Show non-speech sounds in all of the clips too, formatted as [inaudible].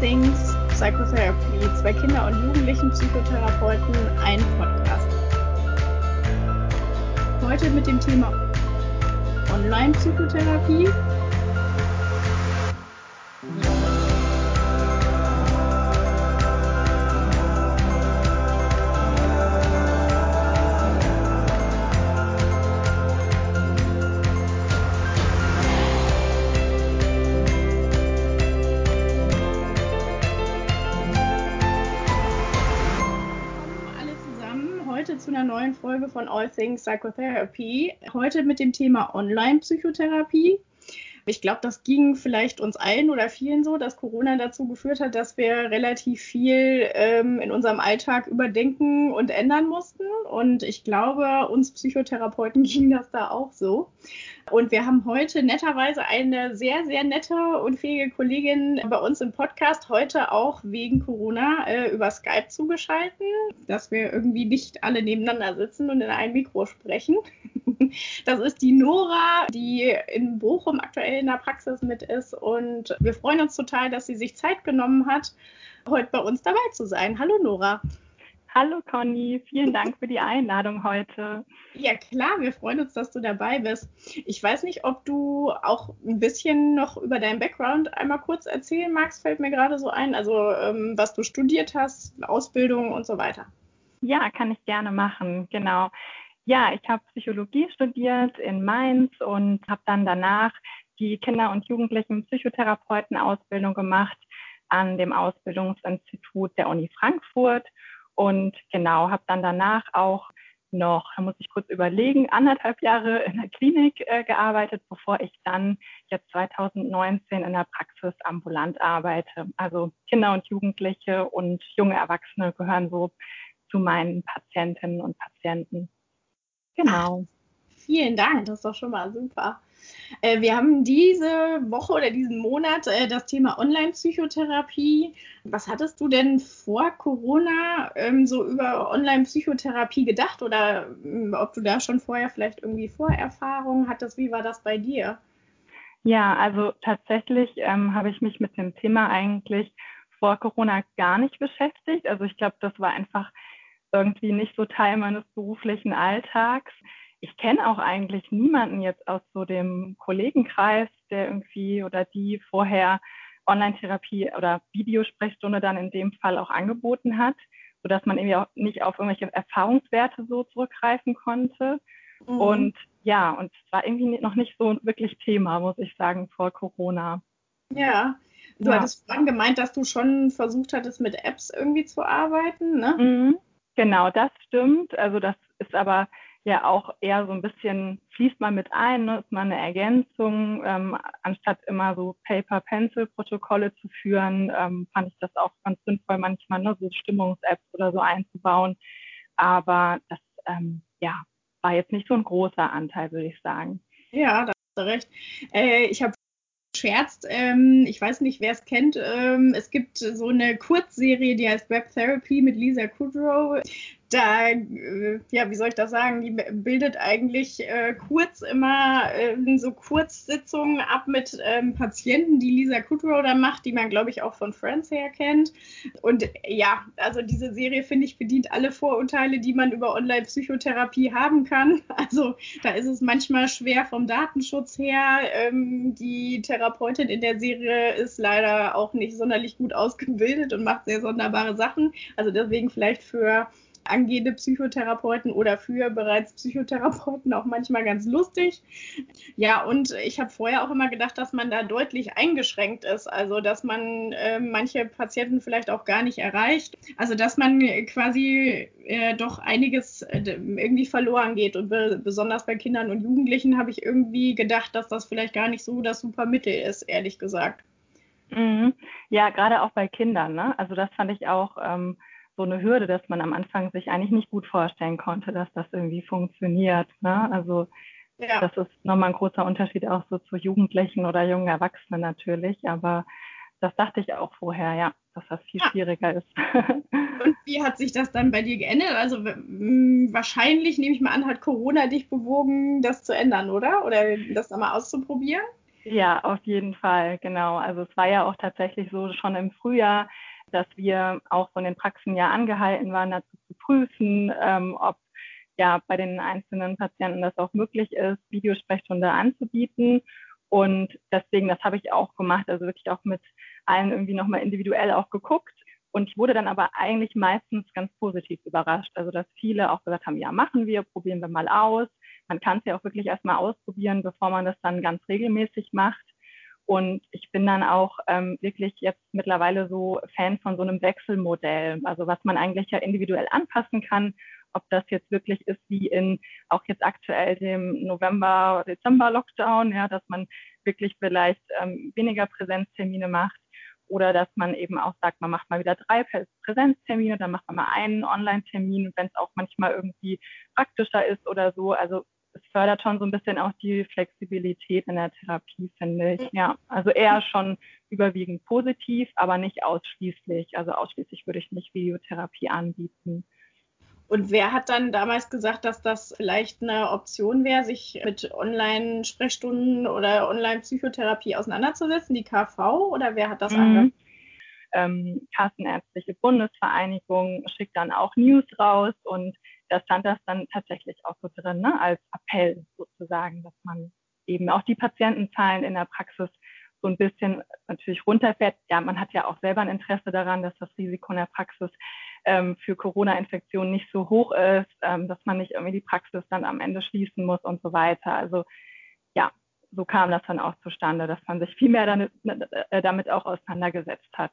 Things Psychotherapy, zwei Kinder- und Jugendlichen Psychotherapeuten, ein Podcast. Heute mit dem Thema Online-Psychotherapie. Folge von All Things Psychotherapy. Heute mit dem Thema Online-Psychotherapie. Ich glaube, das ging vielleicht uns allen oder vielen so, dass Corona dazu geführt hat, dass wir relativ viel ähm, in unserem Alltag überdenken und ändern mussten. Und ich glaube, uns Psychotherapeuten [laughs] ging das da auch so. Und wir haben heute netterweise eine sehr, sehr nette und fähige Kollegin bei uns im Podcast, heute auch wegen Corona äh, über Skype zugeschalten, dass wir irgendwie nicht alle nebeneinander sitzen und in ein Mikro sprechen. [laughs] Das ist die Nora, die in Bochum aktuell in der Praxis mit ist. Und wir freuen uns total, dass sie sich Zeit genommen hat, heute bei uns dabei zu sein. Hallo Nora. Hallo Conny, vielen Dank für die Einladung heute. Ja klar, wir freuen uns, dass du dabei bist. Ich weiß nicht, ob du auch ein bisschen noch über deinen Background einmal kurz erzählen magst, fällt mir gerade so ein. Also ähm, was du studiert hast, Ausbildung und so weiter. Ja, kann ich gerne machen, genau. Ja, ich habe Psychologie studiert in Mainz und habe dann danach die Kinder- und Jugendlichen Psychotherapeuten-Ausbildung gemacht an dem Ausbildungsinstitut der Uni Frankfurt und genau, habe dann danach auch noch, da muss ich kurz überlegen, anderthalb Jahre in der Klinik äh, gearbeitet, bevor ich dann jetzt 2019 in der Praxis ambulant arbeite. Also Kinder und Jugendliche und junge Erwachsene gehören so zu meinen Patientinnen und Patienten. Genau. Ach, vielen Dank, das ist doch schon mal super. Äh, wir haben diese Woche oder diesen Monat äh, das Thema Online-Psychotherapie. Was hattest du denn vor Corona ähm, so über Online-Psychotherapie gedacht oder ähm, ob du da schon vorher vielleicht irgendwie Vorerfahrungen hattest? Wie war das bei dir? Ja, also tatsächlich ähm, habe ich mich mit dem Thema eigentlich vor Corona gar nicht beschäftigt. Also ich glaube, das war einfach irgendwie nicht so Teil meines beruflichen Alltags ich kenne auch eigentlich niemanden jetzt aus so dem Kollegenkreis, der irgendwie oder die vorher Online-Therapie oder Videosprechstunde dann in dem Fall auch angeboten hat, sodass man irgendwie auch nicht auf irgendwelche Erfahrungswerte so zurückgreifen konnte. Mhm. Und ja, und es war irgendwie noch nicht so wirklich Thema, muss ich sagen, vor Corona. Ja, du ja. hattest vorhin gemeint, dass du schon versucht hattest, mit Apps irgendwie zu arbeiten, ne? Mhm. Genau, das stimmt. Also das ist aber ja auch eher so ein bisschen, fließt man mit ein, ne, ist mal eine Ergänzung, ähm, anstatt immer so Paper-Pencil-Protokolle zu führen, ähm, fand ich das auch ganz sinnvoll, manchmal ne, so Stimmungs-Apps oder so einzubauen. Aber das ähm, ja, war jetzt nicht so ein großer Anteil, würde ich sagen. Ja, da hast du recht. Äh, ich habe scherzt. Ähm, ich weiß nicht, wer es kennt. Ähm, es gibt so eine Kurzserie, die heißt Web Therapy mit Lisa Kudrow da, äh, ja, wie soll ich das sagen, die bildet eigentlich äh, kurz immer äh, so Kurzsitzungen ab mit ähm, Patienten, die Lisa Kudrow da macht, die man, glaube ich, auch von Friends her kennt. Und ja, also diese Serie, finde ich, bedient alle Vorurteile, die man über Online-Psychotherapie haben kann. [laughs] Also da ist es manchmal schwer vom Datenschutz her. Ähm, die Therapeutin in der Serie ist leider auch nicht sonderlich gut ausgebildet und macht sehr sonderbare Sachen. Also deswegen vielleicht für angehende Psychotherapeuten oder für bereits Psychotherapeuten auch manchmal ganz lustig. Ja, und ich habe vorher auch immer gedacht, dass man da deutlich eingeschränkt ist, also dass man äh, manche Patienten vielleicht auch gar nicht erreicht, also dass man quasi äh, doch einiges äh, irgendwie verloren geht und be besonders bei Kindern und Jugendlichen habe ich irgendwie gedacht, dass das vielleicht gar nicht so das super Mittel ist, ehrlich gesagt. Mhm. Ja, gerade auch bei Kindern. Ne? Also das fand ich auch ähm, so eine Hürde, dass man am Anfang sich eigentlich nicht gut vorstellen konnte, dass das irgendwie funktioniert. Ne? Also ja. das ist nochmal ein großer Unterschied auch so zu Jugendlichen oder jungen Erwachsenen natürlich. Aber das dachte ich auch vorher, ja, dass das viel ja. schwieriger ist. [laughs] Und wie hat sich das dann bei dir geändert? Also wahrscheinlich, nehme ich mal an, hat Corona dich bewogen, das zu ändern, oder? Oder das da mal auszuprobieren? Ja, auf jeden Fall, genau. Also es war ja auch tatsächlich so schon im Frühjahr, dass wir auch von den Praxen ja angehalten waren, dazu zu prüfen, ähm, ob ja bei den einzelnen Patienten das auch möglich ist, Videosprechstunde anzubieten. Und deswegen, das habe ich auch gemacht, also wirklich auch mit allen irgendwie nochmal individuell auch geguckt. Und ich wurde dann aber eigentlich meistens ganz positiv überrascht. Also dass viele auch gesagt haben, ja, machen wir, probieren wir mal aus. Man kann es ja auch wirklich erstmal ausprobieren, bevor man das dann ganz regelmäßig macht. Und ich bin dann auch ähm, wirklich jetzt mittlerweile so Fan von so einem Wechselmodell, also was man eigentlich ja individuell anpassen kann, ob das jetzt wirklich ist wie in auch jetzt aktuell dem November, Dezember Lockdown, ja, dass man wirklich vielleicht ähm, weniger Präsenztermine macht oder dass man eben auch sagt, man macht mal wieder drei Präsenztermine, dann macht man mal einen Online-Termin, wenn es auch manchmal irgendwie praktischer ist oder so. Also es fördert schon so ein bisschen auch die Flexibilität in der Therapie, finde ich. Ja, also eher schon überwiegend positiv, aber nicht ausschließlich. Also ausschließlich würde ich nicht Videotherapie anbieten. Und wer hat dann damals gesagt, dass das vielleicht eine Option wäre, sich mit Online-Sprechstunden oder Online-Psychotherapie auseinanderzusetzen? Die KV oder wer hat das mhm. angefangen? Ähm, Kassenärztliche Bundesvereinigung schickt dann auch News raus und da stand das dann tatsächlich auch so drin, ne, als Appell sozusagen, dass man eben auch die Patientenzahlen in der Praxis so ein bisschen natürlich runterfährt. Ja, man hat ja auch selber ein Interesse daran, dass das Risiko in der Praxis ähm, für Corona-Infektionen nicht so hoch ist, ähm, dass man nicht irgendwie die Praxis dann am Ende schließen muss und so weiter. Also ja, so kam das dann auch zustande, dass man sich viel mehr damit, äh, damit auch auseinandergesetzt hat.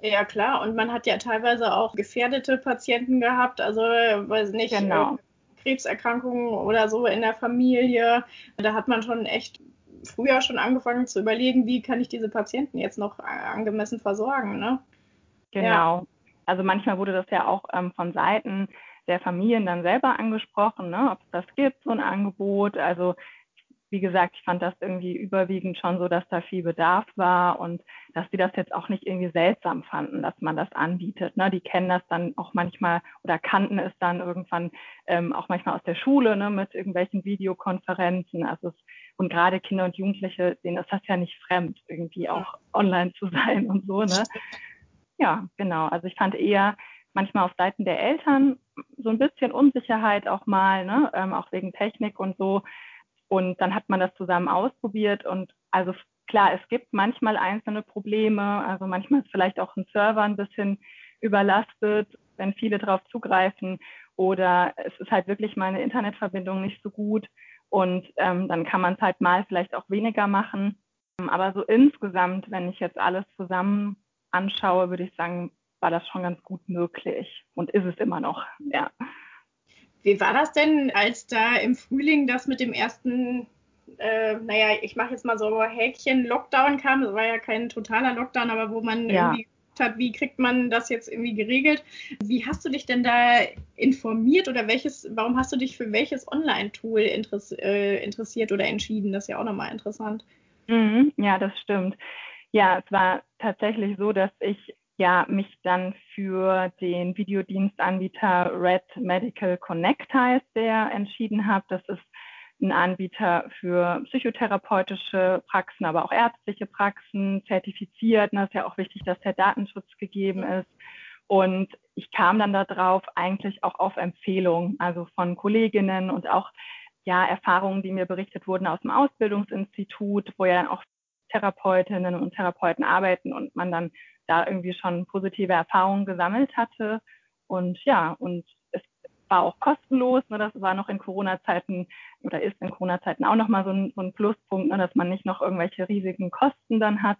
Ja, klar. Und man hat ja teilweise auch gefährdete Patienten gehabt, also, weiß nicht, genau. Krebserkrankungen oder so in der Familie. Da hat man schon echt früher schon angefangen zu überlegen, wie kann ich diese Patienten jetzt noch angemessen versorgen, ne? Genau. Ja. Also manchmal wurde das ja auch ähm, von Seiten der Familien dann selber angesprochen, ne, ob es das gibt, so ein Angebot. Also wie gesagt, ich fand das irgendwie überwiegend schon so, dass da viel Bedarf war und dass sie das jetzt auch nicht irgendwie seltsam fanden, dass man das anbietet. Ne? Die kennen das dann auch manchmal oder kannten es dann irgendwann ähm, auch manchmal aus der Schule ne, mit irgendwelchen Videokonferenzen. Also es, und gerade Kinder und Jugendliche, denen ist das ja nicht fremd, irgendwie auch online zu sein und so. Ne? Ja, genau. Also ich fand eher manchmal auf Seiten der Eltern so ein bisschen Unsicherheit auch mal, ne? Ähm, auch wegen Technik und so. Und dann hat man das zusammen ausprobiert und also klar, es gibt manchmal einzelne Probleme. Also manchmal ist vielleicht auch ein Server ein bisschen überlastet, wenn viele darauf zugreifen. Oder es ist halt wirklich mal eine Internetverbindung nicht so gut. Und ähm, dann kann man es halt mal vielleicht auch weniger machen. Aber so insgesamt, wenn ich jetzt alles zusammen anschaue, würde ich sagen, war das schon ganz gut möglich und ist es immer noch, ja. Wie war das denn, als da im Frühling das mit dem ersten, äh, naja, ich mache jetzt mal so Häkchen Lockdown kam? Das war ja kein totaler Lockdown, aber wo man ja. irgendwie hat, wie kriegt man das jetzt irgendwie geregelt? Wie hast du dich denn da informiert oder welches, warum hast du dich für welches Online-Tool interess äh, interessiert oder entschieden? Das ist ja auch nochmal interessant. Mhm, ja, das stimmt. Ja, es war tatsächlich so, dass ich ja mich dann für den Videodienstanbieter Red Medical Connect heißt, der entschieden habe. Das ist ein Anbieter für psychotherapeutische Praxen, aber auch ärztliche Praxen, zertifiziert. Das ist ja auch wichtig, dass der Datenschutz gegeben ist. Und ich kam dann darauf eigentlich auch auf Empfehlungen, also von Kolleginnen und auch ja, Erfahrungen, die mir berichtet wurden aus dem Ausbildungsinstitut, wo ja auch Therapeutinnen und Therapeuten arbeiten und man dann da irgendwie schon positive Erfahrungen gesammelt hatte. Und ja, und es war auch kostenlos. Ne, das war noch in Corona-Zeiten oder ist in Corona-Zeiten auch nochmal so ein, so ein Pluspunkt, ne, dass man nicht noch irgendwelche riesigen Kosten dann hat.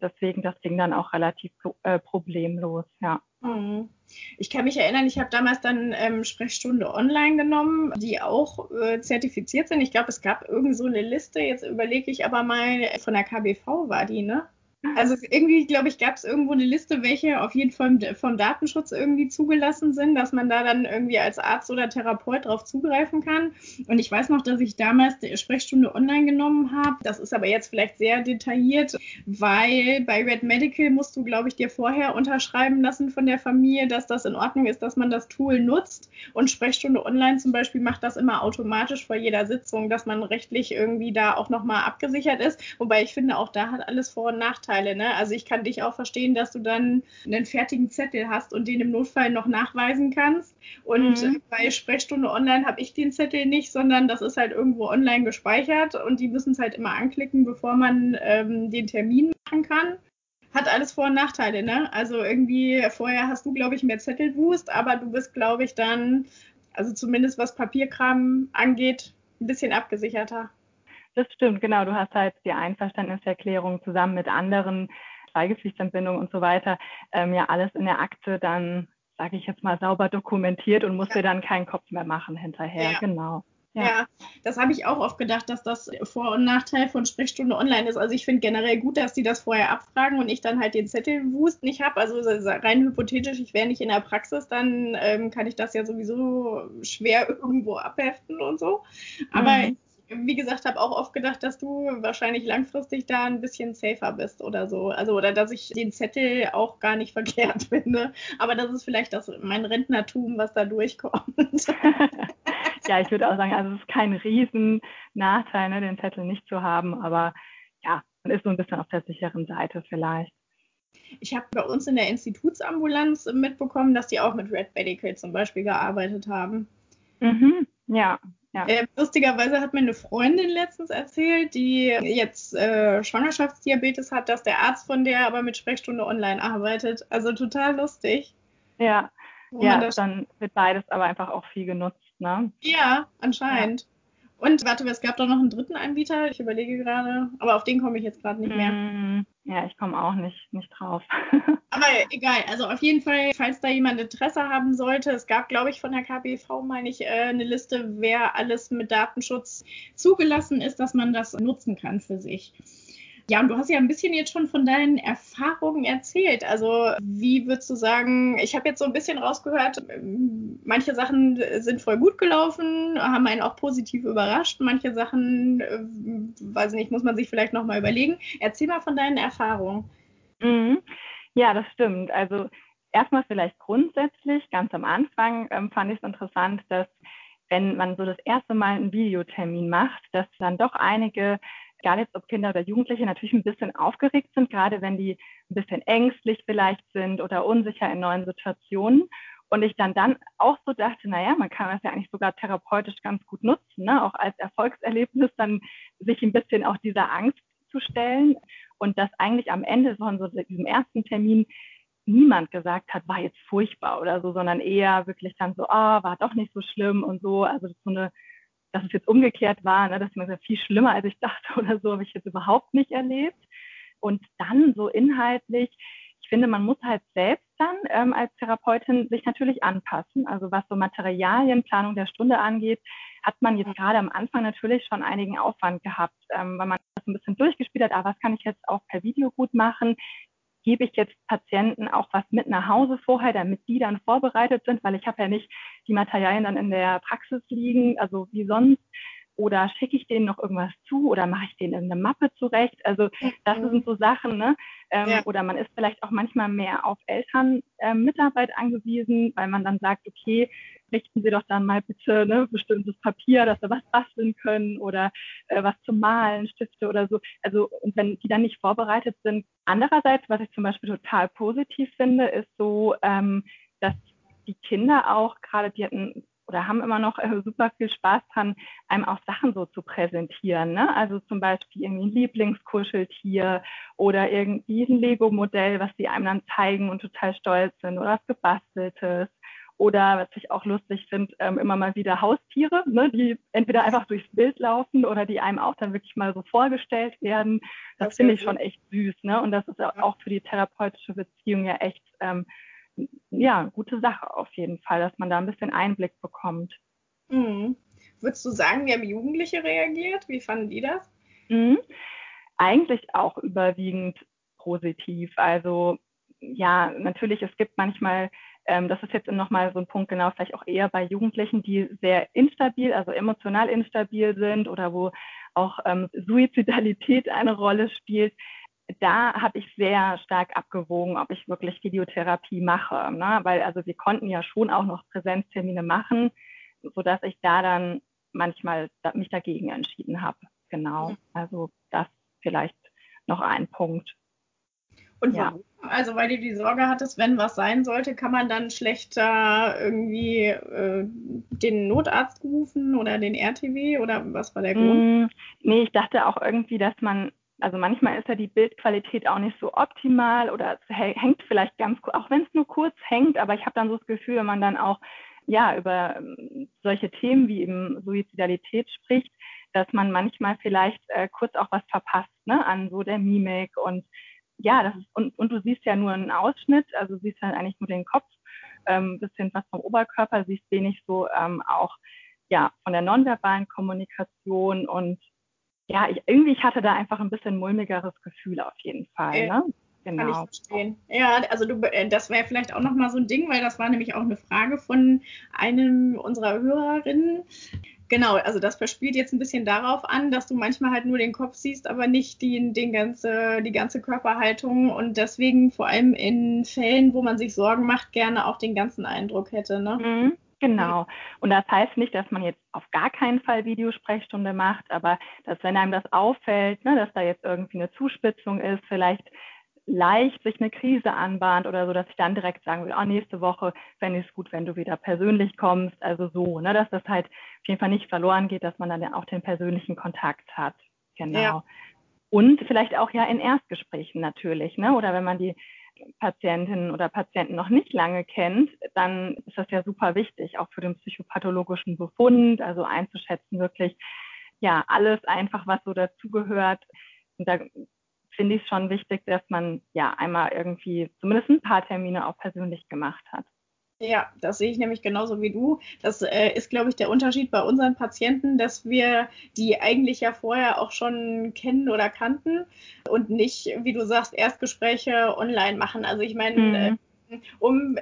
Deswegen, das ging dann auch relativ äh, problemlos, ja. Mhm. Ich kann mich erinnern, ich habe damals dann ähm, Sprechstunde online genommen, die auch äh, zertifiziert sind. Ich glaube, es gab irgend so eine Liste. Jetzt überlege ich aber mal, von der KBV war die, ne? Also irgendwie, glaube ich, gab es irgendwo eine Liste, welche auf jeden Fall vom Datenschutz irgendwie zugelassen sind, dass man da dann irgendwie als Arzt oder Therapeut drauf zugreifen kann. Und ich weiß noch, dass ich damals die Sprechstunde online genommen habe. Das ist aber jetzt vielleicht sehr detailliert, weil bei Red Medical musst du, glaube ich, dir vorher unterschreiben lassen von der Familie, dass das in Ordnung ist, dass man das Tool nutzt. Und Sprechstunde online zum Beispiel macht das immer automatisch vor jeder Sitzung, dass man rechtlich irgendwie da auch nochmal abgesichert ist. Wobei ich finde, auch da hat alles Vor- und Nachteile. Vorteile. Ne? Also ich kann dich auch verstehen, dass du dann einen fertigen Zettel hast und den im Notfall noch nachweisen kannst. Und mhm. bei Sprechstunde Online habe ich den Zettel nicht, sondern das ist halt irgendwo online gespeichert und die müssen es halt immer anklicken, bevor man ähm, den Termin machen kann hat alles Vor- und Nachteile, ne? Also irgendwie vorher hast du, glaube ich, mehr Zettelwust, aber du bist, glaube ich, dann, also zumindest was Papierkram angeht, ein bisschen abgesicherter. Das stimmt, genau. Du hast halt die Einverständniserklärung zusammen mit anderen Schweigepflichtentbindungen und so weiter, ähm, ja alles in der Akte dann, sage ich jetzt mal, sauber dokumentiert und musst ja. dir dann keinen Kopf mehr machen hinterher. Ja. Genau. Ja, ja das habe ich auch oft gedacht, dass das Vor- und Nachteil von Sprechstunde online ist. Also ich finde generell gut, dass die das vorher abfragen und ich dann halt den Zettelwust nicht habe. Also rein hypothetisch, ich wäre nicht in der Praxis, dann ähm, kann ich das ja sowieso schwer irgendwo abheften und so. Aber mhm wie gesagt, habe auch oft gedacht, dass du wahrscheinlich langfristig da ein bisschen safer bist oder so. Also, oder dass ich den Zettel auch gar nicht [laughs] verkehrt finde. Aber das ist vielleicht das, mein Rentnertum, was da durchkommt. [laughs] ja, ich würde auch sagen, also es ist kein Riesennachteil, ne, den Zettel nicht zu haben. Aber ja, man ist so ein bisschen auf der sicheren Seite vielleicht. Ich habe bei uns in der Institutsambulanz mitbekommen, dass die auch mit Red Medical zum Beispiel gearbeitet haben. Mhm, ja, ja. Äh, lustigerweise hat mir eine Freundin letztens erzählt, die jetzt äh, Schwangerschaftsdiabetes hat, dass der Arzt von der aber mit Sprechstunde online arbeitet. Also total lustig. Ja, ja dann wird beides aber einfach auch viel genutzt, ne? Ja, anscheinend. Ja. Und warte, es gab doch noch einen dritten Anbieter, ich überlege gerade, aber auf den komme ich jetzt gerade nicht mehr. Mm, ja, ich komme auch nicht, nicht drauf. [laughs] aber egal, also auf jeden Fall, falls da jemand Interesse haben sollte, es gab, glaube ich, von der KBV, meine ich, äh, eine Liste, wer alles mit Datenschutz zugelassen ist, dass man das nutzen kann für sich. Ja, und du hast ja ein bisschen jetzt schon von deinen Erfahrungen erzählt. Also wie würdest du sagen, ich habe jetzt so ein bisschen rausgehört, manche Sachen sind voll gut gelaufen, haben einen auch positiv überrascht. Manche Sachen, äh, weiß nicht, muss man sich vielleicht nochmal überlegen. Erzähl mal von deinen Erfahrungen. Mhm. Ja, das stimmt. Also erstmal vielleicht grundsätzlich, ganz am Anfang ähm, fand ich es interessant, dass wenn man so das erste Mal einen Videotermin macht, dass dann doch einige egal jetzt ob Kinder oder Jugendliche, natürlich ein bisschen aufgeregt sind, gerade wenn die ein bisschen ängstlich vielleicht sind oder unsicher in neuen Situationen. Und ich dann dann auch so dachte, naja, man kann das ja eigentlich sogar therapeutisch ganz gut nutzen, ne? auch als Erfolgserlebnis dann sich ein bisschen auch dieser Angst zu stellen. Und dass eigentlich am Ende von so diesem ersten Termin niemand gesagt hat, war jetzt furchtbar oder so, sondern eher wirklich dann so, ah, oh, war doch nicht so schlimm und so. Also so eine dass es jetzt umgekehrt war, ne, dass man gesagt viel schlimmer als ich dachte [laughs] oder so, habe ich jetzt überhaupt nicht erlebt. Und dann so inhaltlich, ich finde, man muss halt selbst dann ähm, als Therapeutin sich natürlich anpassen. Also was so Materialienplanung der Stunde angeht, hat man jetzt gerade am Anfang natürlich schon einigen Aufwand gehabt, ähm, weil man das ein bisschen durchgespielt hat, ah, was kann ich jetzt auch per Video gut machen? Gebe ich jetzt Patienten auch was mit nach Hause vorher, damit die dann vorbereitet sind, weil ich habe ja nicht die Materialien dann in der Praxis liegen, also wie sonst. Oder schicke ich denen noch irgendwas zu oder mache ich denen eine Mappe zurecht? Also das mhm. sind so Sachen, ne? Ähm, ja. Oder man ist vielleicht auch manchmal mehr auf Elternmitarbeit ähm, angewiesen, weil man dann sagt, okay, richten Sie doch dann mal bitte ne, bestimmtes Papier, dass wir was basteln können oder äh, was zum Malen, Stifte oder so. Also und wenn die dann nicht vorbereitet sind. Andererseits, was ich zum Beispiel total positiv finde, ist so, ähm, dass die Kinder auch gerade, die hatten oder haben immer noch äh, super viel Spaß dran, einem auch Sachen so zu präsentieren. Ne? Also zum Beispiel irgendwie ein Lieblingskuscheltier oder irgendwie ein Lego-Modell, was sie einem dann zeigen und total stolz sind oder was gebasteltes oder was ich auch lustig finde, ähm, immer mal wieder Haustiere, ne, die entweder einfach durchs Bild laufen oder die einem auch dann wirklich mal so vorgestellt werden. Das, das finde ich schon echt süß. Ne? Und das ist auch für die therapeutische Beziehung ja echt ähm, ja, gute Sache auf jeden Fall, dass man da ein bisschen Einblick bekommt. Mhm. Würdest du sagen, wie haben Jugendliche reagiert? Wie fanden die das? Mhm. Eigentlich auch überwiegend positiv. Also ja, natürlich, es gibt manchmal, ähm, das ist jetzt nochmal so ein Punkt, genau, vielleicht auch eher bei Jugendlichen, die sehr instabil, also emotional instabil sind oder wo auch ähm, Suizidalität eine Rolle spielt. Da habe ich sehr stark abgewogen, ob ich wirklich Videotherapie mache, ne? weil also wir konnten ja schon auch noch Präsenztermine machen, sodass ich da dann manchmal mich dagegen entschieden habe. Genau, mhm. also das vielleicht noch ein Punkt. Und warum? Ja. Also weil du die Sorge hattest, wenn was sein sollte, kann man dann schlechter irgendwie äh, den Notarzt rufen oder den RTW oder was war der Grund? Mm, nee, ich dachte auch irgendwie, dass man, also manchmal ist ja die Bildqualität auch nicht so optimal oder es hängt vielleicht ganz, auch wenn es nur kurz hängt, aber ich habe dann so das Gefühl, wenn man dann auch ja über ähm, solche Themen wie eben Suizidalität spricht, dass man manchmal vielleicht äh, kurz auch was verpasst, ne, an so der Mimik und ja, das ist, und, und du siehst ja nur einen Ausschnitt, also siehst halt eigentlich nur den Kopf, ähm, bisschen was vom Oberkörper, siehst wenig so ähm, auch ja von der nonverbalen Kommunikation und ja, ich, irgendwie ich hatte da einfach ein bisschen mulmigeres Gefühl auf jeden Fall. Äh, ne? Genau. Kann ich verstehen. Ja, also du, äh, das wäre vielleicht auch nochmal so ein Ding, weil das war nämlich auch eine Frage von einem unserer Hörerinnen. Genau, also das verspielt jetzt ein bisschen darauf an, dass du manchmal halt nur den Kopf siehst, aber nicht die, den ganze, die ganze Körperhaltung und deswegen vor allem in Fällen, wo man sich Sorgen macht, gerne auch den ganzen Eindruck hätte. Ne? Mhm, genau. Und das heißt nicht, dass man jetzt auf gar keinen Fall Videosprechstunde macht, aber dass wenn einem das auffällt, ne, dass da jetzt irgendwie eine Zuspitzung ist, vielleicht leicht sich eine Krise anbahnt oder so, dass ich dann direkt sagen will, oh, nächste Woche fände ich es gut, wenn du wieder persönlich kommst. Also so, ne, dass das halt auf jeden Fall nicht verloren geht, dass man dann auch den persönlichen Kontakt hat. Genau. Ja. Und vielleicht auch ja in Erstgesprächen natürlich, ne? Oder wenn man die Patientinnen oder Patienten noch nicht lange kennt, dann ist das ja super wichtig, auch für den psychopathologischen Befund, also einzuschätzen wirklich, ja, alles einfach, was so dazugehört. Und da finde ich es schon wichtig, dass man ja einmal irgendwie zumindest ein paar Termine auch persönlich gemacht hat. Ja, das sehe ich nämlich genauso wie du. Das äh, ist, glaube ich, der Unterschied bei unseren Patienten, dass wir die eigentlich ja vorher auch schon kennen oder kannten und nicht, wie du sagst, Erstgespräche online machen. Also ich meine, mhm. Äh, um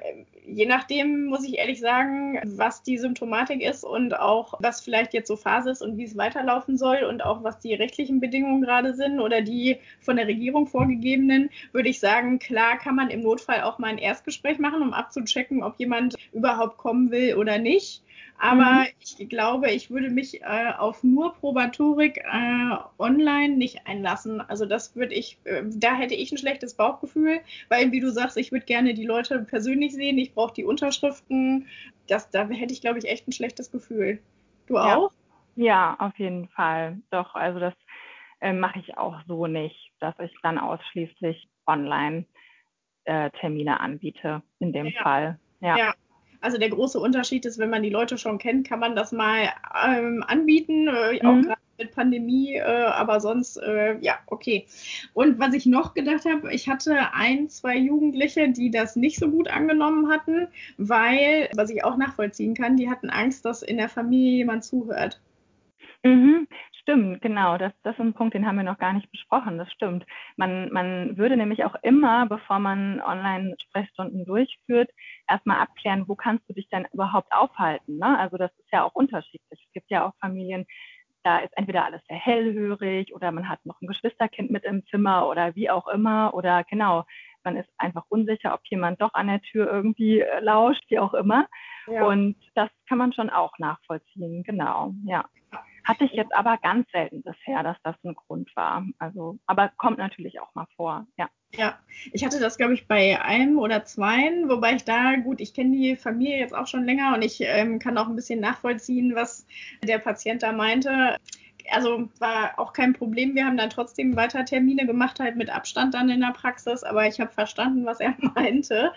je nachdem muss ich ehrlich sagen, was die Symptomatik ist und auch was vielleicht jetzt so Phase ist und wie es weiterlaufen soll und auch was die rechtlichen Bedingungen gerade sind oder die von der Regierung vorgegebenen, würde ich sagen, klar kann man im Notfall auch mal ein Erstgespräch machen, um abzuchecken, ob jemand überhaupt kommen will oder nicht. Aber mhm. ich glaube, ich würde mich äh, auf nur Probatorik äh, online nicht einlassen. Also das würde ich, äh, da hätte ich ein schlechtes Bauchgefühl, weil wie du sagst, ich würde gerne die Leute persönlich sehen, ich brauche die Unterschriften. Das, da hätte ich, glaube ich, echt ein schlechtes Gefühl. Du ja. auch? Ja, auf jeden Fall. Doch, also das äh, mache ich auch so nicht, dass ich dann ausschließlich online äh, Termine anbiete in dem ja. Fall. Ja. ja. Also der große Unterschied ist, wenn man die Leute schon kennt, kann man das mal ähm, anbieten, äh, auch mhm. gerade mit Pandemie, äh, aber sonst, äh, ja, okay. Und was ich noch gedacht habe, ich hatte ein, zwei Jugendliche, die das nicht so gut angenommen hatten, weil, was ich auch nachvollziehen kann, die hatten Angst, dass in der Familie jemand zuhört. Mhm. Stimmt, genau. Das, das ist ein Punkt, den haben wir noch gar nicht besprochen. Das stimmt. Man, man würde nämlich auch immer, bevor man Online-Sprechstunden durchführt, erstmal abklären, wo kannst du dich denn überhaupt aufhalten. Ne? Also das ist ja auch unterschiedlich. Es gibt ja auch Familien, da ist entweder alles sehr hellhörig oder man hat noch ein Geschwisterkind mit im Zimmer oder wie auch immer. Oder genau, man ist einfach unsicher, ob jemand doch an der Tür irgendwie äh, lauscht, wie auch immer. Ja. Und das kann man schon auch nachvollziehen, genau, ja. Hatte ich jetzt aber ganz selten bisher, dass das ein Grund war. Also, aber kommt natürlich auch mal vor, ja. Ja, ich hatte das, glaube ich, bei einem oder zweien, wobei ich da, gut, ich kenne die Familie jetzt auch schon länger und ich ähm, kann auch ein bisschen nachvollziehen, was der Patient da meinte also war auch kein Problem. Wir haben dann trotzdem weiter Termine gemacht, halt mit Abstand dann in der Praxis, aber ich habe verstanden, was er [laughs] meinte.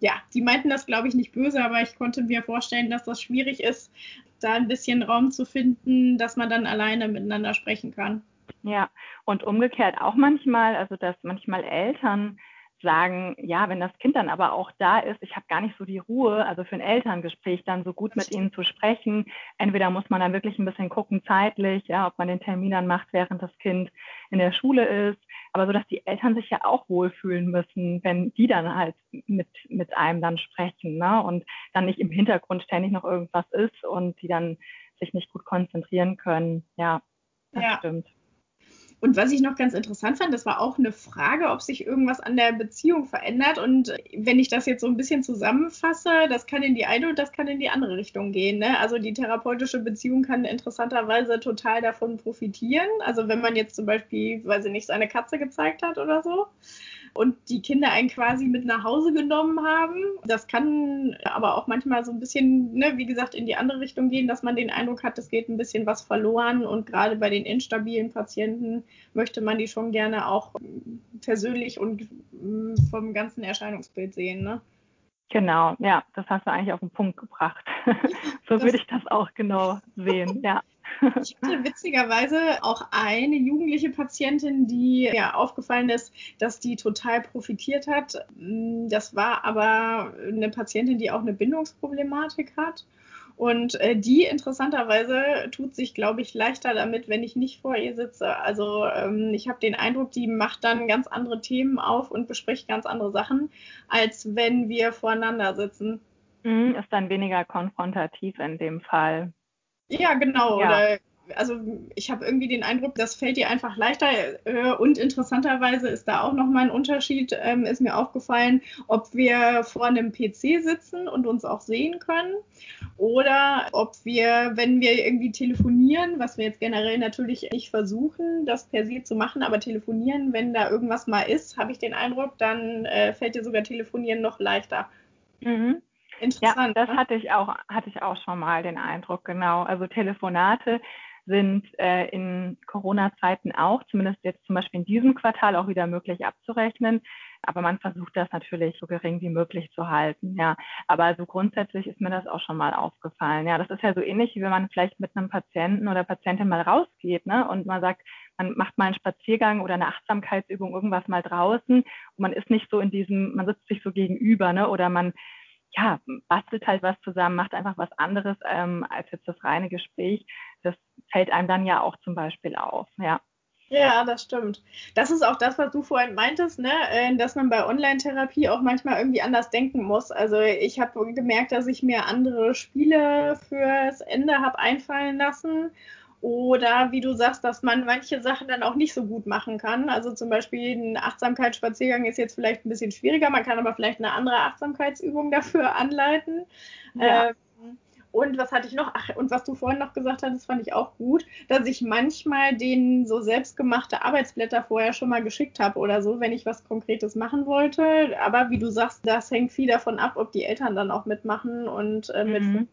Ja, die meinten das, glaube ich, nicht böse, aber ich konnte mir vorstellen, dass das schwierig ist, da ein bisschen Raum zu finden, dass man dann alleine miteinander sprechen kann. Ja, und umgekehrt auch manchmal, also dass manchmal Eltern sagen, ja, wenn das Kind dann aber auch da ist, ich habe gar nicht so die Ruhe, also für ein Elterngespräch dann so gut mit ihnen zu sprechen. Entweder muss man dann wirklich ein bisschen gucken zeitlich, ja, ob man den Termin dann macht, während das Kind in der Schule ist. aber so, dass die Eltern sich ja auch wohlfühlen müssen, wenn die dann halt mit, mit einem dann sprechen, ne? Und dann nicht im Hintergrund ständig noch irgendwas ist und die dann sich nicht gut konzentrieren können. Ja, das ja. stimmt. Und was ich noch ganz interessant fand, das war auch eine Frage, ob sich irgendwas an der Beziehung verändert. Und wenn ich das jetzt so ein bisschen zusammenfasse, das kann in die eine und das kann in die andere Richtung gehen. Ne? Also die therapeutische Beziehung kann interessanterweise total davon profitieren. Also wenn man jetzt zum Beispiel, weiß ich nicht, seine Katze gezeigt hat oder so und die Kinder einen quasi mit nach Hause genommen haben. Das kann aber auch manchmal so ein bisschen, ne, wie gesagt, in die andere Richtung gehen, dass man den Eindruck hat, es geht ein bisschen was verloren und gerade bei den instabilen Patienten möchte man die schon gerne auch persönlich und mm, vom ganzen Erscheinungsbild sehen. Ne? Genau, ja, das hast du eigentlich auf den Punkt gebracht. [laughs] so würde ich das auch genau sehen, ja. Ich hatte witzigerweise auch eine jugendliche Patientin, die ja aufgefallen ist, dass die total profitiert hat. Das war aber eine Patientin, die auch eine Bindungsproblematik hat. Und äh, die interessanterweise tut sich, glaube ich, leichter damit, wenn ich nicht vor ihr sitze. Also ähm, ich habe den Eindruck, die macht dann ganz andere Themen auf und bespricht ganz andere Sachen, als wenn wir voreinander sitzen. Mhm, ist dann weniger konfrontativ in dem Fall. Ja, genau. Ja. Oder, also ich habe irgendwie den Eindruck, das fällt dir einfach leichter. Äh, und interessanterweise ist da auch nochmal ein Unterschied, ähm, ist mir aufgefallen, ob wir vor einem PC sitzen und uns auch sehen können oder ob wir, wenn wir irgendwie telefonieren, was wir jetzt generell natürlich nicht versuchen, das per se zu machen, aber telefonieren, wenn da irgendwas mal ist, habe ich den Eindruck, dann äh, fällt dir sogar telefonieren noch leichter. Mhm. Interessant. Ja, das ne? hatte ich auch, hatte ich auch schon mal den Eindruck, genau. Also Telefonate sind äh, in Corona-Zeiten auch, zumindest jetzt zum Beispiel in diesem Quartal auch wieder möglich abzurechnen. Aber man versucht das natürlich so gering wie möglich zu halten, ja. Aber also grundsätzlich ist mir das auch schon mal aufgefallen. Ja, das ist ja so ähnlich, wie wenn man vielleicht mit einem Patienten oder Patientin mal rausgeht, ne, und man sagt, man macht mal einen Spaziergang oder eine Achtsamkeitsübung, irgendwas mal draußen und man ist nicht so in diesem, man sitzt sich so gegenüber, ne, oder man ja, bastelt halt was zusammen, macht einfach was anderes ähm, als jetzt das reine Gespräch. Das fällt einem dann ja auch zum Beispiel auf, ja. Ja, das stimmt. Das ist auch das, was du vorhin meintest, ne? Äh, dass man bei Online-Therapie auch manchmal irgendwie anders denken muss. Also ich habe gemerkt, dass ich mir andere Spiele fürs Ende habe einfallen lassen oder wie du sagst, dass man manche Sachen dann auch nicht so gut machen kann. Also zum Beispiel ein Achtsamkeitsspaziergang ist jetzt vielleicht ein bisschen schwieriger, man kann aber vielleicht eine andere Achtsamkeitsübung dafür anleiten. Ja. Ähm, und was hatte ich noch? Ach, und was du vorhin noch gesagt hast, fand ich auch gut, dass ich manchmal denen so selbstgemachte Arbeitsblätter vorher schon mal geschickt habe oder so, wenn ich was Konkretes machen wollte. Aber wie du sagst, das hängt viel davon ab, ob die Eltern dann auch mitmachen und äh, mhm.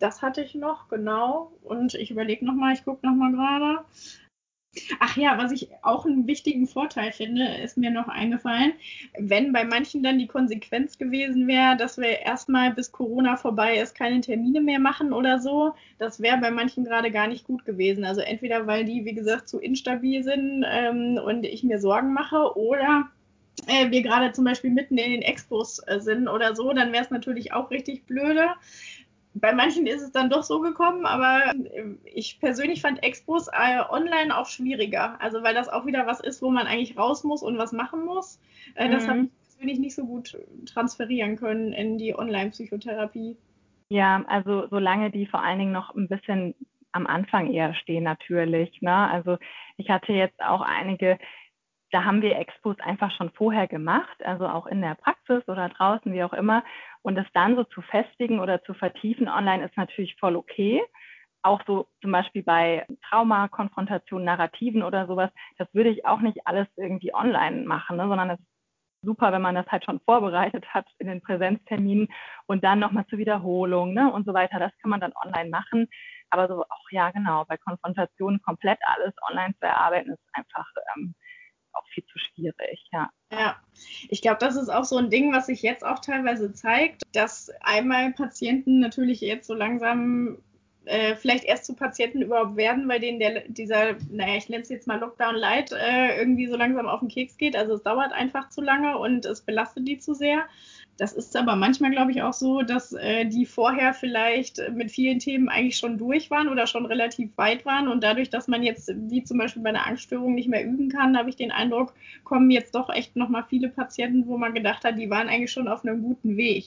Das hatte ich noch, genau. Und ich überlege nochmal, ich gucke nochmal gerade. Ach ja, was ich auch einen wichtigen Vorteil finde, ist mir noch eingefallen, wenn bei manchen dann die Konsequenz gewesen wäre, dass wir erstmal bis Corona vorbei ist, keine Termine mehr machen oder so, das wäre bei manchen gerade gar nicht gut gewesen. Also entweder weil die, wie gesagt, zu instabil sind ähm, und ich mir Sorgen mache oder äh, wir gerade zum Beispiel mitten in den Expos äh, sind oder so, dann wäre es natürlich auch richtig blöde bei manchen ist es dann doch so gekommen, aber äh, ich persönlich fand Expos äh, online auch schwieriger. Also weil das auch wieder was ist, wo man eigentlich raus muss und was machen muss. Äh, mhm. Das habe ich persönlich nicht so gut transferieren können in die Online-Psychotherapie. Ja, also solange die vor allen Dingen noch ein bisschen am Anfang eher stehen natürlich. Ne? Also ich hatte jetzt auch einige, da haben wir Expos einfach schon vorher gemacht, also auch in der Praxis oder draußen, wie auch immer. Und es dann so zu festigen oder zu vertiefen online ist natürlich voll okay. Auch so zum Beispiel bei Trauma, Konfrontation, Narrativen oder sowas, das würde ich auch nicht alles irgendwie online machen, ne, sondern es ist super, wenn man das halt schon vorbereitet hat in den Präsenzterminen und dann nochmal zur Wiederholung ne, und so weiter. Das kann man dann online machen. Aber so auch, ja, genau, bei Konfrontation komplett alles online zu erarbeiten, ist einfach ähm, auch viel zu schwierig, ja. Ja, ich glaube, das ist auch so ein Ding, was sich jetzt auch teilweise zeigt, dass einmal Patienten natürlich jetzt so langsam äh, vielleicht erst zu Patienten überhaupt werden, weil denen der, dieser, naja, ich nenne es jetzt mal Lockdown Light, äh, irgendwie so langsam auf den Keks geht. Also es dauert einfach zu lange und es belastet die zu sehr. Das ist aber manchmal, glaube ich, auch so, dass äh, die vorher vielleicht mit vielen Themen eigentlich schon durch waren oder schon relativ weit waren. Und dadurch, dass man jetzt, wie zum Beispiel bei einer Angststörung, nicht mehr üben kann, habe ich den Eindruck, kommen jetzt doch echt nochmal viele Patienten, wo man gedacht hat, die waren eigentlich schon auf einem guten Weg.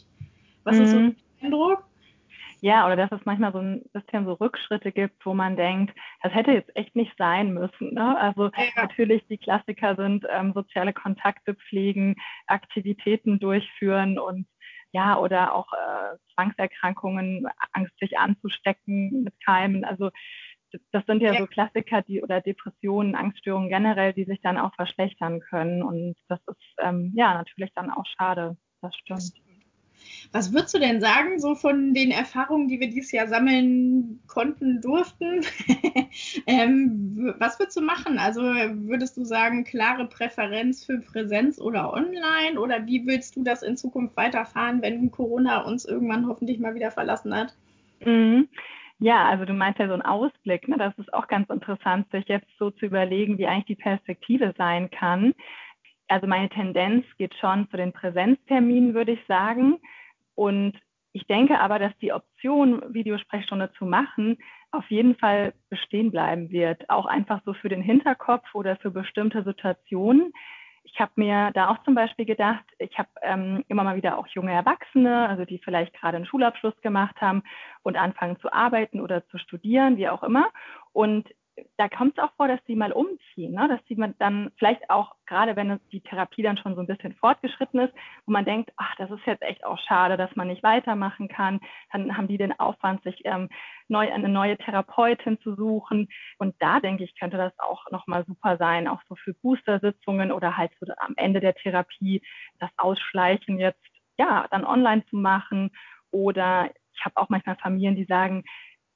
Was mhm. ist so mhm. der Eindruck? Ja, oder dass es manchmal so ein bisschen so Rückschritte gibt, wo man denkt, das hätte jetzt echt nicht sein müssen. Ne? Also ja. natürlich die Klassiker sind ähm, soziale Kontakte pflegen, Aktivitäten durchführen und ja, oder auch äh, Zwangserkrankungen, Angst sich anzustecken mit Keimen. Also das sind ja, ja, so Klassiker, die oder Depressionen, Angststörungen generell, die sich dann auch verschlechtern können. Und das ist ähm, ja natürlich dann auch schade. Das stimmt. Was würdest du denn sagen, so von den Erfahrungen, die wir dieses Jahr sammeln konnten, durften? [laughs] ähm, was würdest du machen? Also würdest du sagen, klare Präferenz für Präsenz oder online? Oder wie willst du das in Zukunft weiterfahren, wenn Corona uns irgendwann hoffentlich mal wieder verlassen hat? Mhm. Ja, also du meinst ja so einen Ausblick. Ne? Das ist auch ganz interessant, sich jetzt so zu überlegen, wie eigentlich die Perspektive sein kann. Also meine Tendenz geht schon zu den Präsenzterminen, würde ich sagen. Und ich denke aber, dass die Option, Videosprechstunde zu machen, auf jeden Fall bestehen bleiben wird. Auch einfach so für den Hinterkopf oder für bestimmte Situationen. Ich habe mir da auch zum Beispiel gedacht, ich habe ähm, immer mal wieder auch junge Erwachsene, also die vielleicht gerade einen Schulabschluss gemacht haben und anfangen zu arbeiten oder zu studieren, wie auch immer. Und da kommt es auch vor, dass sie mal umziehen, ne? dass sie dann vielleicht auch, gerade wenn die Therapie dann schon so ein bisschen fortgeschritten ist, wo man denkt, ach, das ist jetzt echt auch schade, dass man nicht weitermachen kann, dann haben die den Aufwand, sich ähm, neu eine neue Therapeutin zu suchen. Und da denke ich, könnte das auch nochmal super sein, auch so für Booster-Sitzungen oder halt so am Ende der Therapie das Ausschleichen jetzt ja dann online zu machen. Oder ich habe auch manchmal Familien, die sagen,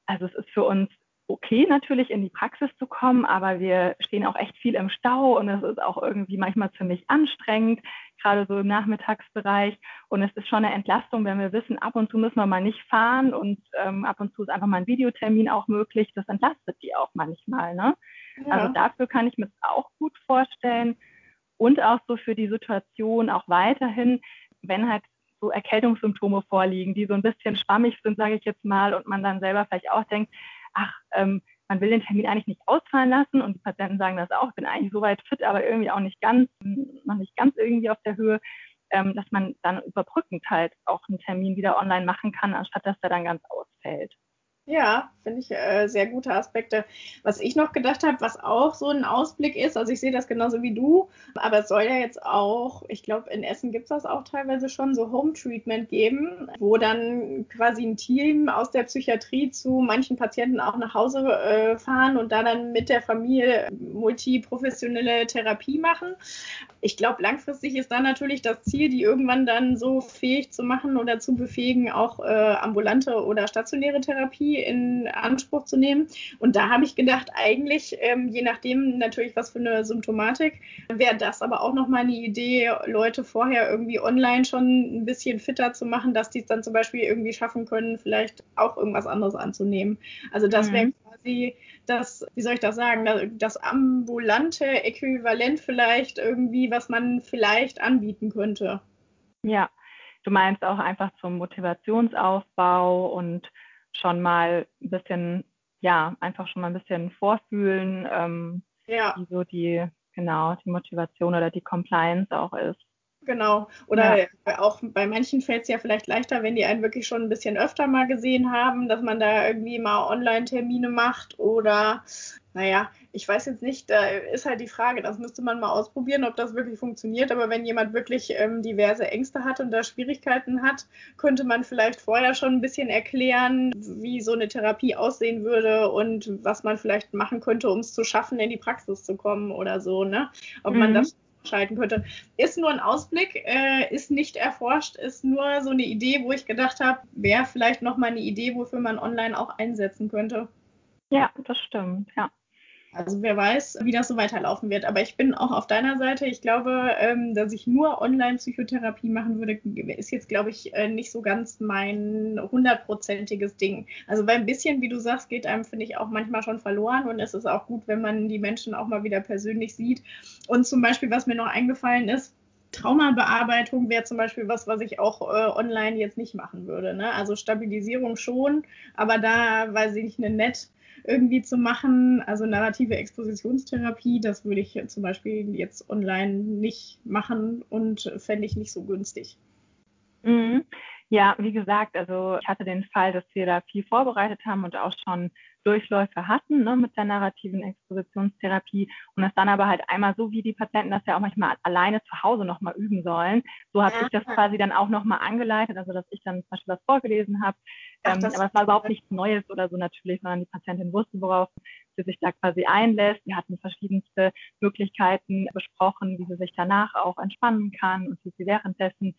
also es ist für uns okay, natürlich in die Praxis zu kommen, aber wir stehen auch echt viel im Stau und es ist auch irgendwie manchmal ziemlich anstrengend, gerade so im Nachmittagsbereich. Und es ist schon eine Entlastung, wenn wir wissen, ab und zu müssen wir mal nicht fahren und ähm, ab und zu ist einfach mal ein Videotermin auch möglich. Das entlastet die auch manchmal. Ne? Ja. Also dafür kann ich mir das auch gut vorstellen. Und auch so für die Situation auch weiterhin, wenn halt so Erkältungssymptome vorliegen, die so ein bisschen schwammig sind, sage ich jetzt mal, und man dann selber vielleicht auch denkt, ach, ähm, man will den Termin eigentlich nicht ausfallen lassen und die Patienten sagen das auch, ich bin eigentlich soweit fit, aber irgendwie auch nicht ganz, noch nicht ganz irgendwie auf der Höhe, ähm, dass man dann überbrückend halt auch einen Termin wieder online machen kann, anstatt dass der dann ganz ausfällt. Ja, finde ich äh, sehr gute Aspekte. Was ich noch gedacht habe, was auch so ein Ausblick ist, also ich sehe das genauso wie du, aber es soll ja jetzt auch, ich glaube, in Essen gibt es das auch teilweise schon, so Home Treatment geben, wo dann quasi ein Team aus der Psychiatrie zu manchen Patienten auch nach Hause äh, fahren und da dann mit der Familie multiprofessionelle Therapie machen. Ich glaube, langfristig ist dann natürlich das Ziel, die irgendwann dann so fähig zu machen oder zu befähigen, auch äh, ambulante oder stationäre Therapie in Anspruch zu nehmen. Und da habe ich gedacht, eigentlich, ähm, je nachdem natürlich, was für eine Symptomatik, wäre das aber auch nochmal eine Idee, Leute vorher irgendwie online schon ein bisschen fitter zu machen, dass die es dann zum Beispiel irgendwie schaffen können, vielleicht auch irgendwas anderes anzunehmen. Also das mhm. wäre quasi das, wie soll ich das sagen, das ambulante Äquivalent vielleicht irgendwie, was man vielleicht anbieten könnte. Ja, du meinst auch einfach zum Motivationsaufbau und schon mal ein bisschen, ja, einfach schon mal ein bisschen vorfühlen, ähm, ja. wie so die, genau, die Motivation oder die Compliance auch ist. Genau. Oder ja. auch bei manchen fällt es ja vielleicht leichter, wenn die einen wirklich schon ein bisschen öfter mal gesehen haben, dass man da irgendwie mal Online-Termine macht oder naja, ich weiß jetzt nicht, da ist halt die Frage, das müsste man mal ausprobieren, ob das wirklich funktioniert. Aber wenn jemand wirklich ähm, diverse Ängste hat und da Schwierigkeiten hat, könnte man vielleicht vorher schon ein bisschen erklären, wie so eine Therapie aussehen würde und was man vielleicht machen könnte, um es zu schaffen, in die Praxis zu kommen oder so, ne? Ob mhm. man das schalten könnte. Ist nur ein Ausblick, äh, ist nicht erforscht, ist nur so eine Idee, wo ich gedacht habe, wäre vielleicht nochmal eine Idee, wofür man online auch einsetzen könnte. Ja, das stimmt, ja. Also wer weiß, wie das so weiterlaufen wird. Aber ich bin auch auf deiner Seite. Ich glaube, ähm, dass ich nur Online-Psychotherapie machen würde, ist jetzt, glaube ich, äh, nicht so ganz mein hundertprozentiges Ding. Also weil ein bisschen, wie du sagst, geht einem, finde ich, auch manchmal schon verloren. Und es ist auch gut, wenn man die Menschen auch mal wieder persönlich sieht. Und zum Beispiel, was mir noch eingefallen ist, Traumabearbeitung wäre zum Beispiel was, was ich auch äh, online jetzt nicht machen würde. Ne? Also Stabilisierung schon, aber da weiß ich nicht, eine nett irgendwie zu machen. Also narrative Expositionstherapie, das würde ich zum Beispiel jetzt online nicht machen und fände ich nicht so günstig. Mhm. Ja, wie gesagt, also ich hatte den Fall, dass wir da viel vorbereitet haben und auch schon Durchläufe hatten ne, mit der narrativen Expositionstherapie und das dann aber halt einmal so, wie die Patienten das ja auch manchmal alleine zu Hause nochmal üben sollen. So habe ja. ich das quasi dann auch nochmal angeleitet, also dass ich dann zum Beispiel was vorgelesen habe. Ähm, aber es war überhaupt nichts Neues oder so natürlich, sondern die Patientin wusste, worauf sie sich da quasi einlässt. Wir hatten verschiedenste Möglichkeiten besprochen, wie sie sich danach auch entspannen kann und wie sie währenddessen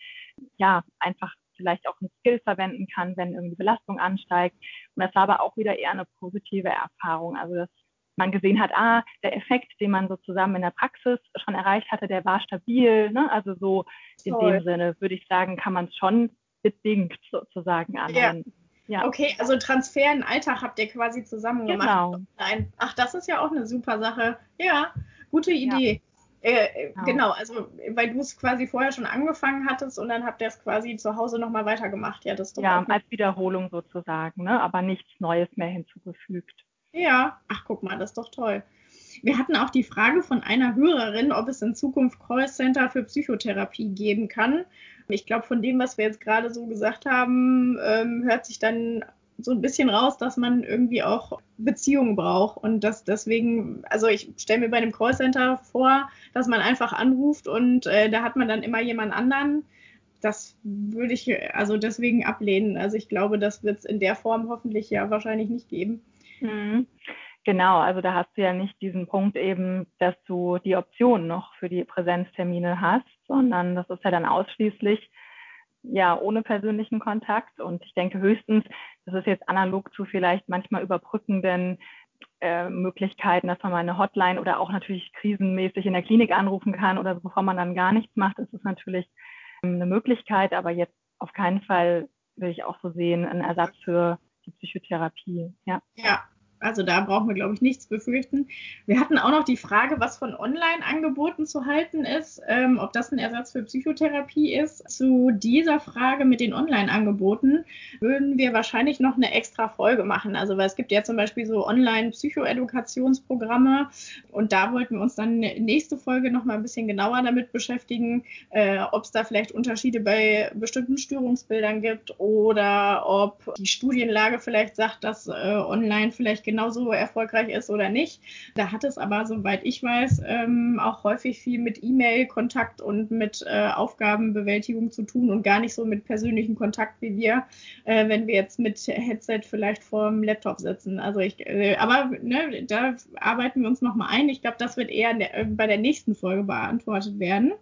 ja einfach vielleicht auch ein Skill verwenden kann, wenn irgendwie Belastung ansteigt. Und das war aber auch wieder eher eine positive Erfahrung. Also dass man gesehen hat, ah, der Effekt, den man so zusammen in der Praxis schon erreicht hatte, der war stabil. Ne? Also so in Toll. dem Sinne würde ich sagen, kann man es schon bedingt sozusagen anwenden. Ja. Ja. Okay, also Transfer in den Alltag habt ihr quasi zusammen gemacht. Genau. Ach, das ist ja auch eine super Sache. Ja, gute Idee. Äh, genau. genau. also weil du es quasi vorher schon angefangen hattest und dann habt ihr es quasi zu Hause nochmal weitergemacht. Ja, das ja als Wiederholung sozusagen, ne? aber nichts Neues mehr hinzugefügt. Ja, ach guck mal, das ist doch toll. Wir hatten auch die Frage von einer Hörerin, ob es in Zukunft Callcenter für Psychotherapie geben kann. Ich glaube, von dem, was wir jetzt gerade so gesagt haben, ähm, hört sich dann so ein bisschen raus, dass man irgendwie auch Beziehungen braucht und dass deswegen, also ich stelle mir bei dem Callcenter vor, dass man einfach anruft und äh, da hat man dann immer jemand anderen. Das würde ich also deswegen ablehnen. Also ich glaube, das wird es in der Form hoffentlich ja wahrscheinlich nicht geben. Mhm. Genau, also da hast du ja nicht diesen Punkt eben, dass du die Option noch für die Präsenztermine hast, sondern das ist ja dann ausschließlich ja ohne persönlichen Kontakt. Und ich denke höchstens, das ist jetzt analog zu vielleicht manchmal überbrückenden äh, Möglichkeiten, dass man mal eine Hotline oder auch natürlich krisenmäßig in der Klinik anrufen kann oder bevor man dann gar nichts macht, ist es natürlich ähm, eine Möglichkeit, aber jetzt auf keinen Fall will ich auch so sehen, ein Ersatz für die Psychotherapie. Ja. ja, also da brauchen wir, glaube ich, nichts befürchten. Wir hatten auch noch die Frage, was von Online-Angeboten zu halten ist, ähm, ob das ein Ersatz für Psychotherapie ist. Zu dieser Frage mit den Online-Angeboten würden wir wahrscheinlich noch eine extra Folge machen. Also weil es gibt ja zum Beispiel so Online-Psychoedukationsprogramme und da wollten wir uns dann nächste Folge noch mal ein bisschen genauer damit beschäftigen, äh, ob es da vielleicht Unterschiede bei bestimmten Störungsbildern gibt oder ob die Studienlage vielleicht sagt, dass äh, online vielleicht genauso erfolgreich ist oder nicht. Da hat es aber, soweit ich weiß, ähm, auch häufig viel mit E-Mail-Kontakt und mit äh, Aufgabenbewältigung zu tun und gar nicht so mit persönlichem Kontakt wie wir, äh, wenn wir jetzt mit Headset vielleicht vorm Laptop sitzen. Also ich, äh, aber ne, da arbeiten wir uns nochmal ein. Ich glaube, das wird eher der, bei der nächsten Folge beantwortet werden.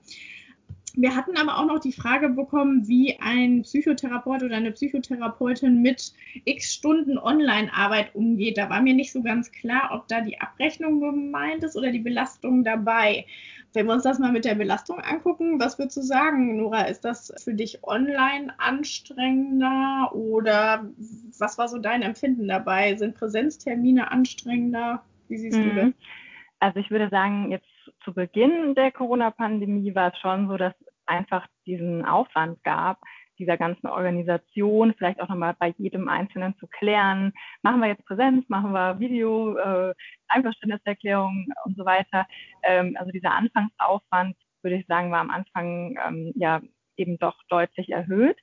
Wir hatten aber auch noch die Frage bekommen, wie ein Psychotherapeut oder eine Psychotherapeutin mit x Stunden Online-Arbeit umgeht. Da war mir nicht so ganz klar, ob da die Abrechnung gemeint ist oder die Belastung dabei. Wenn wir uns das mal mit der Belastung angucken, was würdest du sagen, Nora? Ist das für dich online anstrengender oder was war so dein Empfinden dabei? Sind Präsenztermine anstrengender? Wie siehst mhm. du das? Also ich würde sagen, jetzt zu Beginn der Corona-Pandemie war es schon so, dass einfach diesen Aufwand gab, dieser ganzen Organisation, vielleicht auch nochmal bei jedem Einzelnen zu klären, machen wir jetzt Präsenz, machen wir Video, äh, Einverständniserklärung und so weiter. Ähm, also dieser Anfangsaufwand, würde ich sagen, war am Anfang ähm, ja eben doch deutlich erhöht.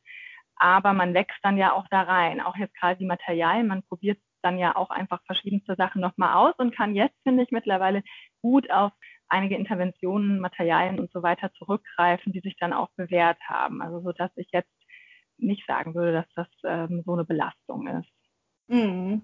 Aber man wächst dann ja auch da rein, auch jetzt gerade die Materialien, man probiert dann ja auch einfach verschiedenste Sachen nochmal aus und kann jetzt, finde ich, mittlerweile gut auf einige Interventionen, Materialien und so weiter zurückgreifen, die sich dann auch bewährt haben. Also so dass ich jetzt nicht sagen würde, dass das ähm, so eine Belastung ist. Mhm.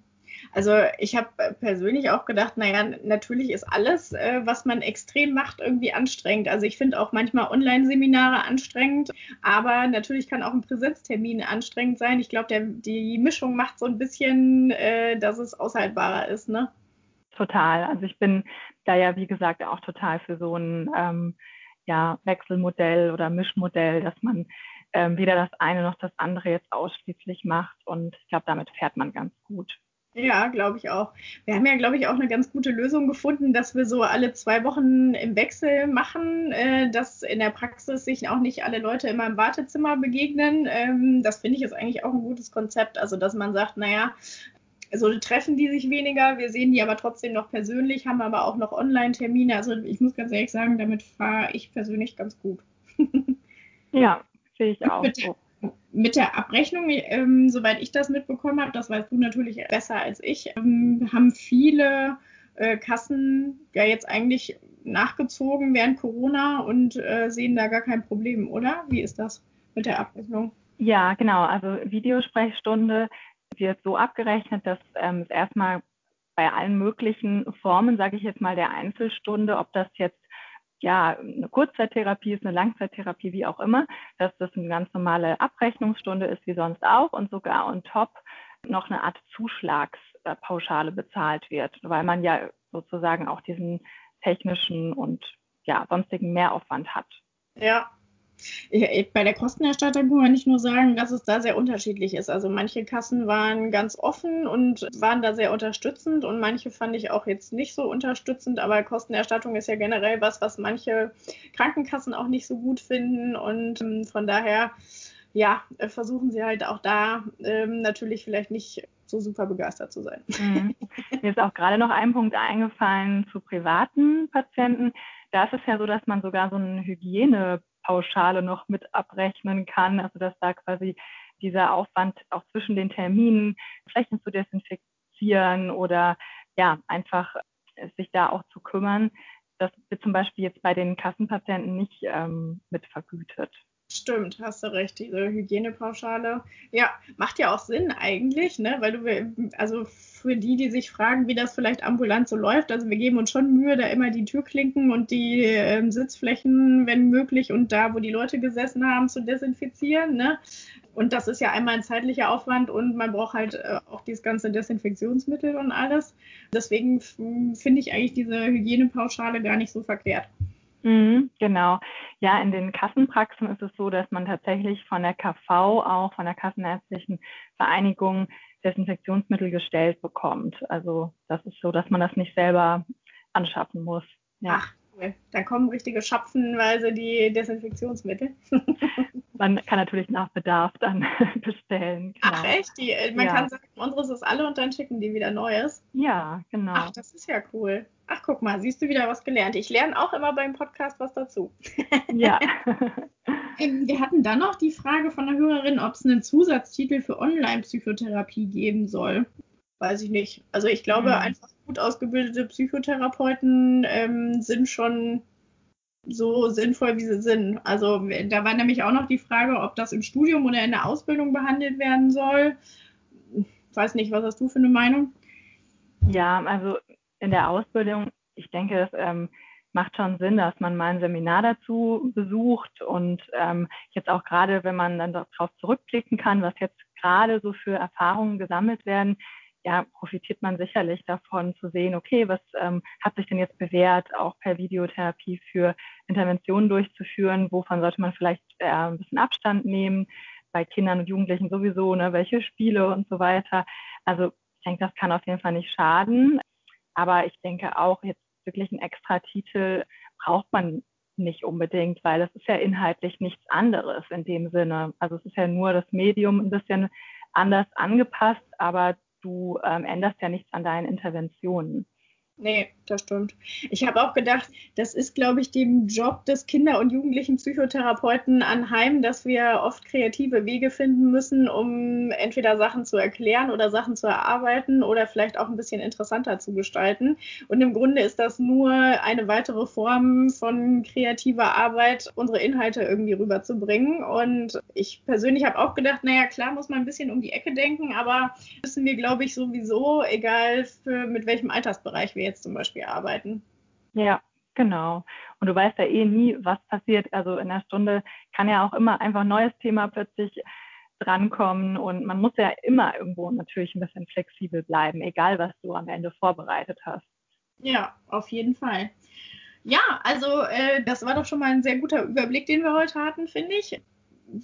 Also ich habe persönlich auch gedacht, naja, natürlich ist alles, äh, was man extrem macht, irgendwie anstrengend. Also ich finde auch manchmal Online-Seminare anstrengend, aber natürlich kann auch ein Präsenztermin anstrengend sein. Ich glaube, die Mischung macht so ein bisschen, äh, dass es aushaltbarer ist, ne? total. Also ich bin da ja, wie gesagt, auch total für so ein ähm, ja, Wechselmodell oder Mischmodell, dass man ähm, weder das eine noch das andere jetzt ausschließlich macht. Und ich glaube, damit fährt man ganz gut. Ja, glaube ich auch. Wir haben ja, glaube ich, auch eine ganz gute Lösung gefunden, dass wir so alle zwei Wochen im Wechsel machen, äh, dass in der Praxis sich auch nicht alle Leute immer im Wartezimmer begegnen. Ähm, das finde ich ist eigentlich auch ein gutes Konzept. Also, dass man sagt, naja, so treffen die sich weniger, wir sehen die aber trotzdem noch persönlich, haben aber auch noch Online-Termine. Also ich muss ganz ehrlich sagen, damit fahre ich persönlich ganz gut. [laughs] ja, sehe ich auch. Mit, mit der Abrechnung, ähm, soweit ich das mitbekommen habe, das weißt du natürlich besser als ich, ähm, haben viele äh, Kassen ja jetzt eigentlich nachgezogen während Corona und äh, sehen da gar kein Problem, oder? Wie ist das mit der Abrechnung? Ja, genau. Also Videosprechstunde wird so abgerechnet, dass ähm, es erstmal bei allen möglichen Formen, sage ich jetzt mal, der Einzelstunde, ob das jetzt ja, eine Kurzzeittherapie ist, eine Langzeittherapie, wie auch immer, dass das eine ganz normale Abrechnungsstunde ist, wie sonst auch, und sogar on top noch eine Art Zuschlagspauschale bezahlt wird, weil man ja sozusagen auch diesen technischen und ja, sonstigen Mehraufwand hat. Ja, bei der Kostenerstattung kann man nicht nur sagen, dass es da sehr unterschiedlich ist. Also manche Kassen waren ganz offen und waren da sehr unterstützend und manche fand ich auch jetzt nicht so unterstützend. Aber Kostenerstattung ist ja generell was, was manche Krankenkassen auch nicht so gut finden und ähm, von daher ja, versuchen sie halt auch da ähm, natürlich vielleicht nicht so super begeistert zu sein. Mhm. [laughs] Mir ist auch gerade noch ein Punkt eingefallen zu privaten Patienten. Da ist es ja so, dass man sogar so eine Hygiene Pauschale noch mit abrechnen kann. Also dass da quasi dieser Aufwand auch zwischen den Terminen, Flächen zu desinfizieren oder ja, einfach sich da auch zu kümmern, das wird zum Beispiel jetzt bei den Kassenpatienten nicht ähm, mit vergütet. Stimmt, hast du recht, diese Hygienepauschale. Ja, macht ja auch Sinn eigentlich, ne? Weil du, also für die, die sich fragen, wie das vielleicht ambulant so läuft, also wir geben uns schon Mühe, da immer die Türklinken und die ähm, Sitzflächen, wenn möglich, und da, wo die Leute gesessen haben, zu desinfizieren, ne? Und das ist ja einmal ein zeitlicher Aufwand und man braucht halt äh, auch dieses ganze Desinfektionsmittel und alles. Deswegen finde ich eigentlich diese Hygienepauschale gar nicht so verkehrt. Mhm, genau. Ja, in den Kassenpraxen ist es so, dass man tatsächlich von der KV, auch von der Kassenärztlichen Vereinigung, Desinfektionsmittel gestellt bekommt. Also das ist so, dass man das nicht selber anschaffen muss. Ja. Ach, cool. Da kommen richtige Schapfenweise die Desinfektionsmittel. [laughs] man kann natürlich nach Bedarf dann [laughs] bestellen. Genau. Ach echt? Die, äh, man ja. kann sagen, unseres ist alle und dann schicken die wieder Neues. Ja, genau. Ach, das ist ja cool. Ach, guck mal, siehst du wieder was gelernt. Ich lerne auch immer beim Podcast was dazu. Ja. [laughs] Ähm, wir hatten dann noch die Frage von der Hörerin, ob es einen Zusatztitel für Online-Psychotherapie geben soll. Weiß ich nicht. Also ich glaube, mhm. einfach gut ausgebildete Psychotherapeuten ähm, sind schon so sinnvoll, wie sie sind. Also da war nämlich auch noch die Frage, ob das im Studium oder in der Ausbildung behandelt werden soll. Ich weiß nicht, was hast du für eine Meinung? Ja, also in der Ausbildung, ich denke, es ähm, macht schon Sinn, dass man mal ein Seminar dazu besucht und ähm, jetzt auch gerade, wenn man dann darauf zurückblicken kann, was jetzt gerade so für Erfahrungen gesammelt werden, ja, profitiert man sicherlich davon zu sehen, okay, was ähm, hat sich denn jetzt bewährt, auch per Videotherapie für Interventionen durchzuführen, wovon sollte man vielleicht äh, ein bisschen Abstand nehmen, bei Kindern und Jugendlichen sowieso, ne, welche Spiele und so weiter. Also ich denke, das kann auf jeden Fall nicht schaden. Aber ich denke auch, jetzt wirklich einen extra Titel braucht man nicht unbedingt, weil es ist ja inhaltlich nichts anderes in dem Sinne. Also es ist ja nur das Medium ein bisschen anders angepasst, aber du ähm, änderst ja nichts an deinen Interventionen. Nee, das stimmt. Ich habe auch gedacht, das ist, glaube ich, dem Job des Kinder- und Jugendlichen Psychotherapeuten anheim, dass wir oft kreative Wege finden müssen, um entweder Sachen zu erklären oder Sachen zu erarbeiten oder vielleicht auch ein bisschen interessanter zu gestalten. Und im Grunde ist das nur eine weitere Form von kreativer Arbeit, unsere Inhalte irgendwie rüberzubringen. Und ich persönlich habe auch gedacht, naja, klar muss man ein bisschen um die Ecke denken, aber müssen wir, glaube ich, sowieso, egal für, mit welchem Altersbereich wir jetzt zum Beispiel arbeiten. Ja, genau. Und du weißt ja eh nie, was passiert. Also in der Stunde kann ja auch immer einfach ein neues Thema plötzlich drankommen und man muss ja immer irgendwo natürlich ein bisschen flexibel bleiben, egal was du am Ende vorbereitet hast. Ja, auf jeden Fall. Ja, also äh, das war doch schon mal ein sehr guter Überblick, den wir heute hatten, finde ich.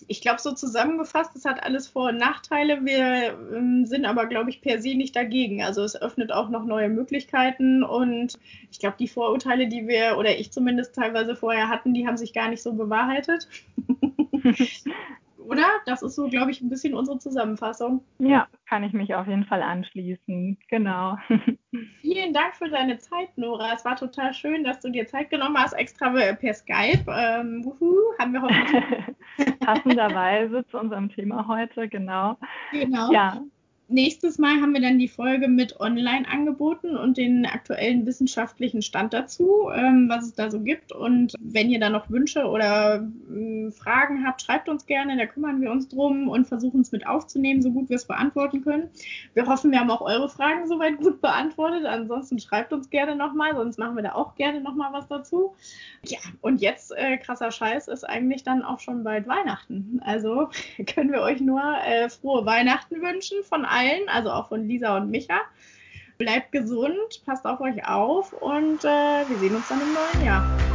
Ich glaube, so zusammengefasst, es hat alles Vor- und Nachteile. Wir ähm, sind aber, glaube ich, per se nicht dagegen. Also es öffnet auch noch neue Möglichkeiten und ich glaube, die Vorurteile, die wir oder ich zumindest teilweise vorher hatten, die haben sich gar nicht so bewahrheitet. [laughs] oder? Das ist so, glaube ich, ein bisschen unsere Zusammenfassung. Ja, kann ich mich auf jeden Fall anschließen. Genau. [laughs] Vielen Dank für deine Zeit, Nora. Es war total schön, dass du dir Zeit genommen hast, extra per Skype. Ähm, wuhu, haben wir hoffentlich. [laughs] Passenderweise zu unserem Thema heute, genau. Genau. Ja, nächstes Mal haben wir dann die Folge mit Online-Angeboten und den aktuellen wissenschaftlichen Stand dazu, ähm, was es da so gibt. Und wenn ihr da noch Wünsche oder äh, Fragen habt, schreibt uns gerne, da kümmern wir uns drum und versuchen es mit aufzunehmen, so gut wir es beantworten können. Wir hoffen, wir haben auch eure Fragen soweit gut beantwortet. Ansonsten schreibt uns gerne nochmal, sonst machen wir da auch gerne nochmal was dazu. Ja, und jetzt, äh, krasser Scheiß, ist eigentlich dann auch schon bald Weihnachten. Also [laughs] können wir euch nur äh, frohe Weihnachten wünschen von allen, also auch von Lisa und Micha. Bleibt gesund, passt auf euch auf und äh, wir sehen uns dann im neuen Jahr.